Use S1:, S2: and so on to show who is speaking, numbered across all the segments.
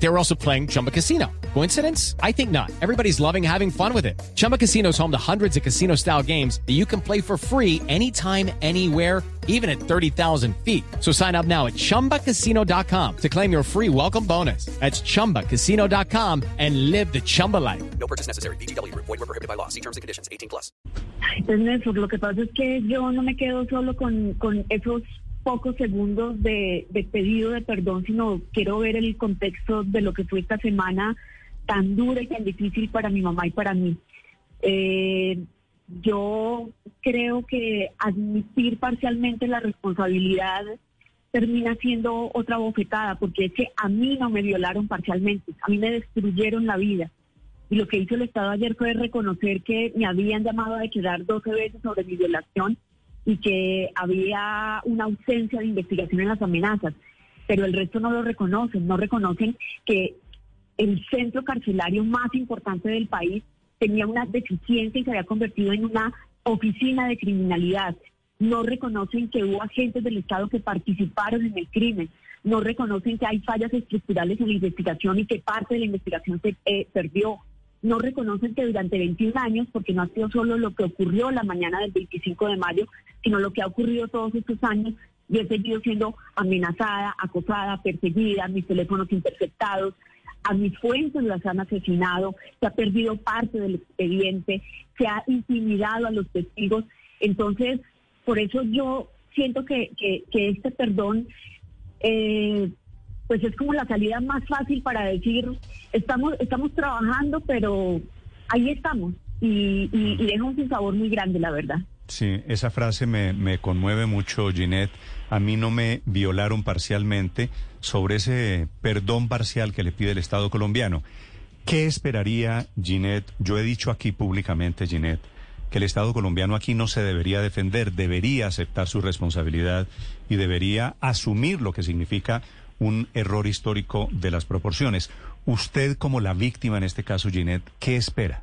S1: They were also playing Chumba Casino. Coincidence? I think not. Everybody's loving having fun with it. Chumba Casino is home to hundreds of casino style games that you can play for free anytime, anywhere, even at 30,000 feet. So sign up now at chumbacasino.com to claim your free welcome bonus. That's chumbacasino.com and live the Chumba life.
S2: No purchase necessary. BGW. Void were prohibited by law. See terms and conditions. 18 plus.
S3: Pues Néstor, lo que pasa es que yo no me quedo solo con, con esos pocos segundos de, pedido de perdón, sino quiero ver el contexto de lo que fue esta semana tan dura y tan difícil para mi mamá y para mí. Eh, yo creo que admitir parcialmente la responsabilidad termina siendo otra bofetada, porque es que a mí no me violaron parcialmente, a mí me destruyeron la vida. Y lo que hizo el Estado ayer fue reconocer que me habían llamado a declarar 12 veces sobre mi violación y que había una ausencia de investigación en las amenazas. Pero el resto no lo reconocen, no reconocen que el centro carcelario más importante del país tenía una deficiencia y se había convertido en una oficina de criminalidad. No reconocen que hubo agentes del Estado que participaron en el crimen. No reconocen que hay fallas estructurales en la investigación y que parte de la investigación se eh, perdió. No reconocen que durante 21 años, porque no ha sido solo lo que ocurrió la mañana del 25 de mayo, sino lo que ha ocurrido todos estos años, yo he seguido siendo amenazada, acosada, perseguida, mis teléfonos interceptados, a mis fuentes las han asesinado, se ha perdido parte del expediente, se ha intimidado a los testigos. Entonces, por eso yo siento que, que, este perdón, eh, pues es como la salida más fácil para decir, estamos, estamos trabajando, pero ahí estamos. Y, y, y deja un sinsabor muy grande, la verdad.
S4: Sí, esa frase me, me conmueve mucho, Ginette. A mí no me violaron parcialmente sobre ese perdón parcial que le pide el Estado colombiano. ¿Qué esperaría Ginette? Yo he dicho aquí públicamente, Ginette, que el Estado colombiano aquí no se debería defender, debería aceptar su responsabilidad y debería asumir lo que significa un error histórico de las proporciones. Usted como la víctima en este caso, Ginette, ¿qué espera?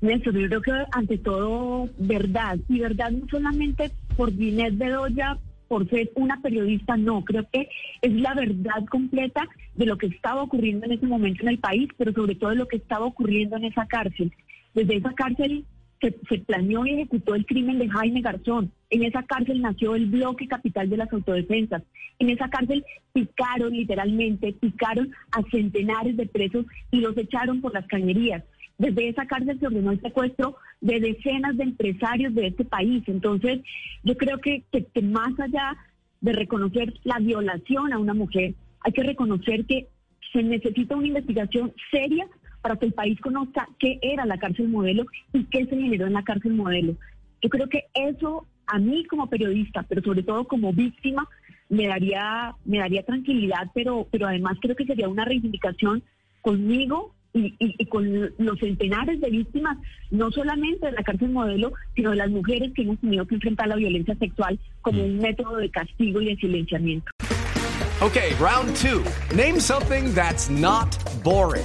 S3: Néstor, yo creo que ante todo verdad, y verdad no solamente por Ginette Bedoya, por ser una periodista, no, creo que es la verdad completa de lo que estaba ocurriendo en ese momento en el país, pero sobre todo de lo que estaba ocurriendo en esa cárcel. Desde esa cárcel se, planeó y ejecutó el crimen de Jaime Garzón. En esa cárcel nació el bloque capital de las autodefensas. En esa cárcel picaron literalmente, picaron a centenares de presos y los echaron por las cañerías. Desde esa cárcel se ordenó el secuestro de decenas de empresarios de este país. Entonces, yo creo que, más allá de reconocer la violación a una mujer, hay que reconocer que se necesita una investigación seria para que el país conozca qué era la cárcel modelo y qué se generó en la cárcel modelo. Yo creo que eso a mí como periodista, pero sobre todo como víctima, me daría, me daría tranquilidad, pero, pero además creo que sería una reivindicación conmigo y, y, y, con los centenares de víctimas, no solamente de la cárcel modelo, sino de las mujeres que hemos tenido que enfrentar la violencia sexual como un método de castigo y de silenciamiento.
S5: Okay, round two. Name something that's not boring.